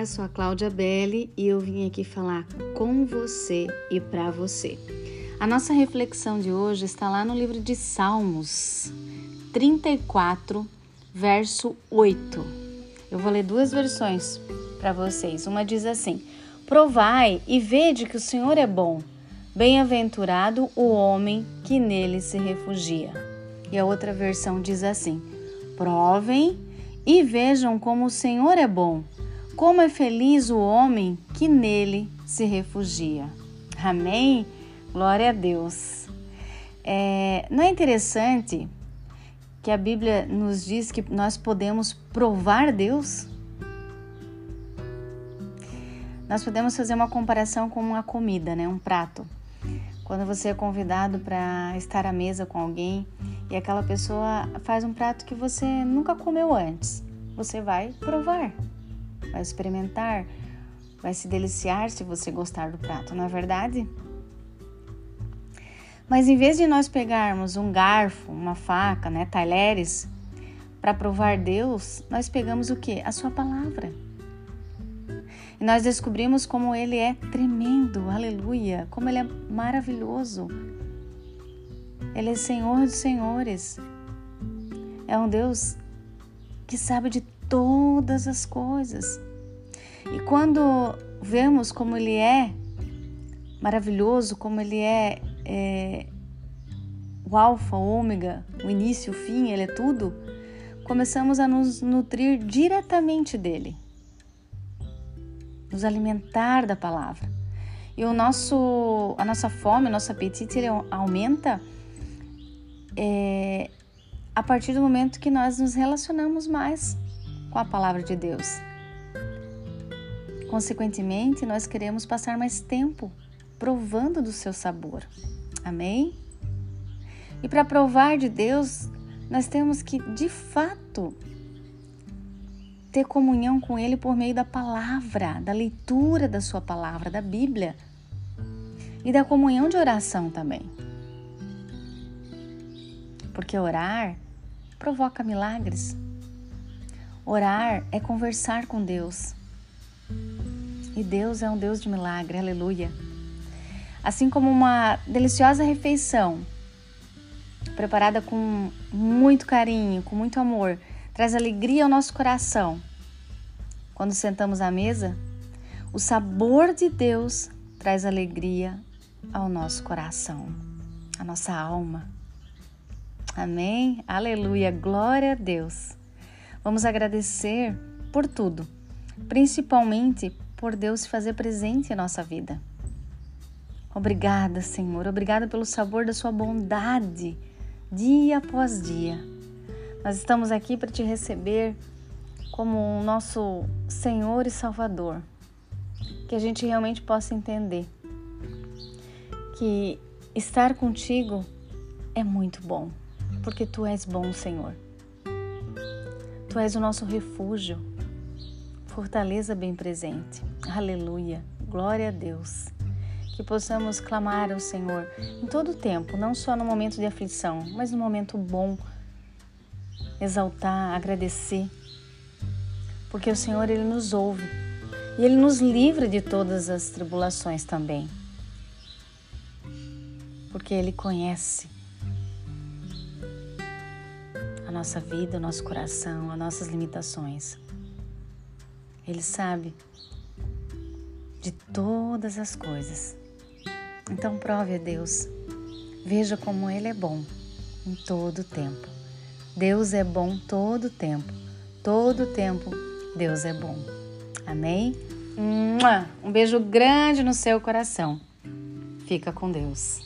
Eu sou a Cláudia Belli e eu vim aqui falar com você e para você. A nossa reflexão de hoje está lá no livro de Salmos 34, verso 8. Eu vou ler duas versões para vocês. Uma diz assim: Provai e vede que o Senhor é bom. Bem-aventurado o homem que nele se refugia. E a outra versão diz assim: Provem e vejam como o Senhor é bom como é feliz o homem que nele se refugia. Amém? Glória a Deus. É, não é interessante que a Bíblia nos diz que nós podemos provar Deus? Nós podemos fazer uma comparação com uma comida, né? um prato. Quando você é convidado para estar à mesa com alguém e aquela pessoa faz um prato que você nunca comeu antes, você vai provar vai experimentar, vai se deliciar se você gostar do prato, não é verdade? Mas em vez de nós pegarmos um garfo, uma faca, né, talheres, para provar Deus, nós pegamos o que? A sua palavra. E nós descobrimos como ele é tremendo, aleluia, como ele é maravilhoso. Ele é Senhor dos senhores. É um Deus que sabe de todas as coisas. E quando vemos como Ele é maravilhoso, como Ele é, é o Alfa, o Ômega, o início, o fim, Ele é tudo, começamos a nos nutrir diretamente dele, nos alimentar da palavra. E o nosso, a nossa fome, o nosso apetite, ele aumenta é, a partir do momento que nós nos relacionamos mais com a palavra de Deus. Consequentemente, nós queremos passar mais tempo provando do seu sabor. Amém? E para provar de Deus, nós temos que, de fato, ter comunhão com Ele por meio da palavra, da leitura da Sua palavra, da Bíblia e da comunhão de oração também. Porque orar provoca milagres. Orar é conversar com Deus. E Deus é um Deus de milagre, aleluia. Assim como uma deliciosa refeição, preparada com muito carinho, com muito amor, traz alegria ao nosso coração. Quando sentamos à mesa, o sabor de Deus traz alegria ao nosso coração, à nossa alma. Amém? Aleluia, glória a Deus. Vamos agradecer por tudo, principalmente por Deus se fazer presente em nossa vida. Obrigada, Senhor, obrigada pelo sabor da Sua bondade, dia após dia. Nós estamos aqui para te receber como o nosso Senhor e Salvador. Que a gente realmente possa entender que estar contigo é muito bom, porque tu és bom, Senhor. Tu és o nosso refúgio, fortaleza bem presente. Aleluia, glória a Deus. Que possamos clamar ao Senhor em todo o tempo, não só no momento de aflição, mas no momento bom, exaltar, agradecer, porque o Senhor ele nos ouve. E ele nos livra de todas as tribulações também, porque ele conhece a nossa vida, o nosso coração, as nossas limitações. Ele sabe de todas as coisas. Então prove a Deus. Veja como Ele é bom em todo o tempo. Deus é bom todo o tempo. Todo o tempo Deus é bom. Amém? Um beijo grande no seu coração. Fica com Deus.